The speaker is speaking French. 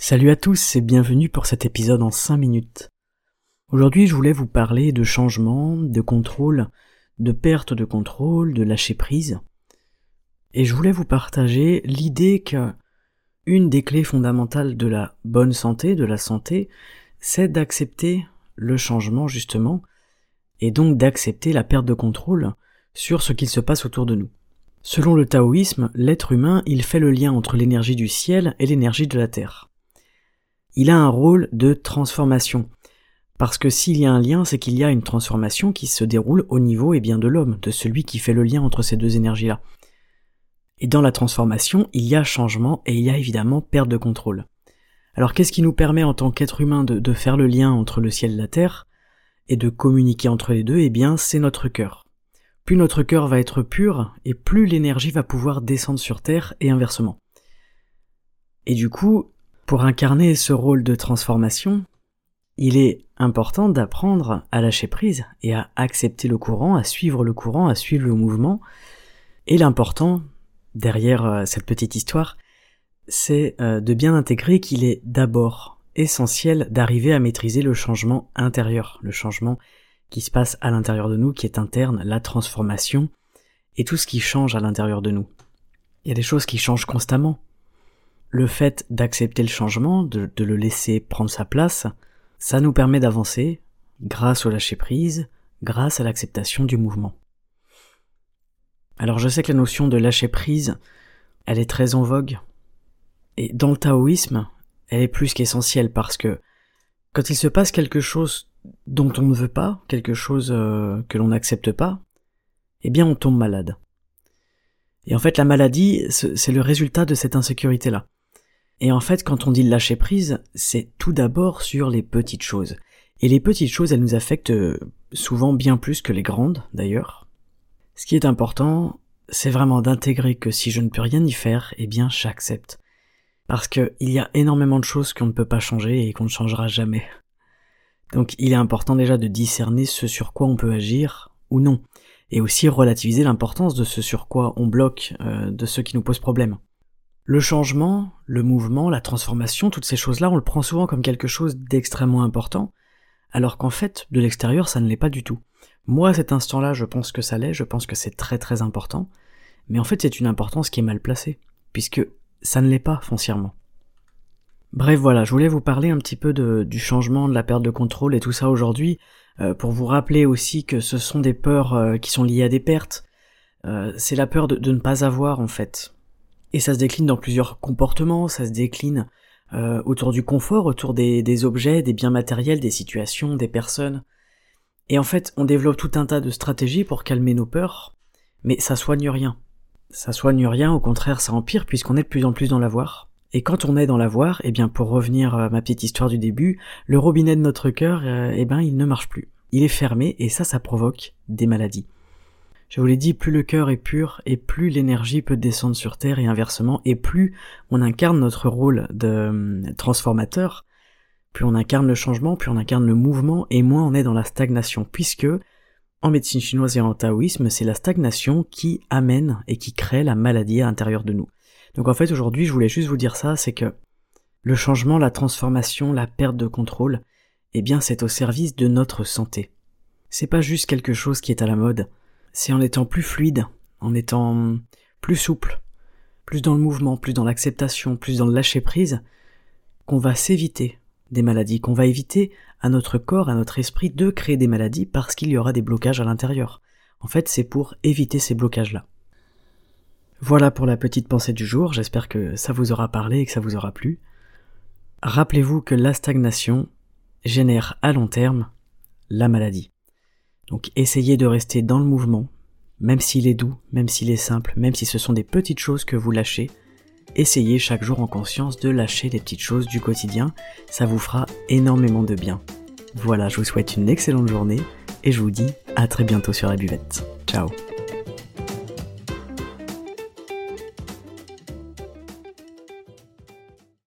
Salut à tous et bienvenue pour cet épisode en 5 minutes. Aujourd'hui je voulais vous parler de changement, de contrôle, de perte de contrôle, de lâcher prise. Et je voulais vous partager l'idée que une des clés fondamentales de la bonne santé, de la santé, c'est d'accepter le changement justement, et donc d'accepter la perte de contrôle sur ce qu'il se passe autour de nous. Selon le taoïsme, l'être humain, il fait le lien entre l'énergie du ciel et l'énergie de la terre. Il a un rôle de transformation. Parce que s'il y a un lien, c'est qu'il y a une transformation qui se déroule au niveau et bien de l'homme, de celui qui fait le lien entre ces deux énergies-là. Et dans la transformation, il y a changement et il y a évidemment perte de contrôle. Alors qu'est-ce qui nous permet en tant qu'être humain de, faire le lien entre le ciel et la terre et de communiquer entre les deux? Eh bien, c'est notre cœur. Plus notre cœur va être pur, et plus l'énergie va pouvoir descendre sur terre et inversement. Et du coup, pour incarner ce rôle de transformation, il est important d'apprendre à lâcher prise et à accepter le courant, à suivre le courant, à suivre le mouvement. Et l'important, derrière euh, cette petite histoire, c'est euh, de bien intégrer qu'il est d'abord essentiel d'arriver à maîtriser le changement intérieur, le changement qui se passe à l'intérieur de nous, qui est interne, la transformation, et tout ce qui change à l'intérieur de nous. Il y a des choses qui changent constamment. Le fait d'accepter le changement, de, le laisser prendre sa place, ça nous permet d'avancer grâce au lâcher prise, grâce à l'acceptation du mouvement. Alors je sais que la notion de lâcher prise, elle est très en vogue. Et dans le taoïsme, elle est plus qu'essentielle parce que quand il se passe quelque chose dont on ne veut pas, quelque chose euh, que l'on n'accepte pas, eh bien on tombe malade. Et en fait la maladie, c'est le résultat de cette insécurité-là. Et en fait quand on dit lâcher prise, c'est tout d'abord sur les petites choses. Et les petites choses, elles nous affectent euh, souvent bien plus que les grandes, d'ailleurs. Ce qui est important, c'est vraiment d'intégrer que si je ne peux rien y faire, eh bien j'accepte. Parce qu'il y a énormément de choses qu'on ne peut pas changer et qu'on ne changera jamais. Donc il est important déjà de discerner ce sur quoi on peut agir ou non, et aussi relativiser l'importance de ce sur quoi on bloque, euh, de ce qui nous pose problème. Le changement, le mouvement, la transformation, toutes ces choses-là, on le prend souvent comme quelque chose d'extrêmement important, alors qu'en fait, de l'extérieur, ça ne l'est pas du tout. Moi, à cet instant-là, je pense que ça l'est, je pense que c'est très très important, mais en fait c'est une importance qui est mal placée, puisque ça ne l'est pas foncièrement. Bref, voilà, je voulais vous parler un petit peu du changement, de la perte de contrôle et tout ça aujourd'hui, euh, pour vous rappeler aussi que ce sont des peurs euh, qui sont liées à des pertes. Euh, c'est la peur de, ne pas avoir en fait. Et ça se décline dans plusieurs comportements, ça se décline autour du confort, autour des objets, des biens matériels, des situations, des personnes. Et en fait, on développe tout un tas de stratégies pour calmer nos peurs, mais ça soigne rien. Ça soigne rien, au contraire, ça empire puisqu'on est de plus en plus dans l'avoir. Et quand on est dans l'avoir, eh bien, pour revenir à ma petite histoire du début, le robinet de notre cœur, euh, eh ben, il ne marche plus. Il est fermé et ça, ça provoque des maladies. Je vous l'ai dit, plus le cœur est pur et plus l'énergie peut descendre sur Terre et inversement, et plus on incarne notre rôle de euh, transformateur, plus on incarne le changement, plus on incarne le mouvement, et moins on est dans la stagnation, puisque en médecine chinoise et en taoïsme, c'est la stagnation qui amène et qui crée la maladie à l'intérieur de nous. Donc en fait aujourd'hui je voulais juste vous dire ça, c'est que le changement, la transformation, la perte de contrôle, eh bien c'est au service de notre santé. C'est pas juste quelque chose qui est à la mode, c'est en étant plus fluide, en étant plus souple, plus dans le mouvement, plus dans l'acceptation, plus dans le lâcher prise, qu'on va s'éviter des maladies, qu'on va éviter à notre corps, à notre esprit de créer des maladies parce qu'il y aura des blocages à l'intérieur. En fait, c'est pour éviter ces blocages-là. Voilà pour la petite pensée du jour, j'espère que ça vous aura parlé et que ça vous aura plu. Rappelez-vous que la stagnation génère à long terme la maladie. Donc essayez de rester dans le mouvement, même s'il est doux, même s'il est simple, même si ce sont des petites choses que vous lâchez, essayez chaque jour en conscience de lâcher les petites choses du quotidien, ça vous fera énormément de bien. Voilà, je vous souhaite une excellente journée et je vous dis à très bientôt sur la buvette. Ciao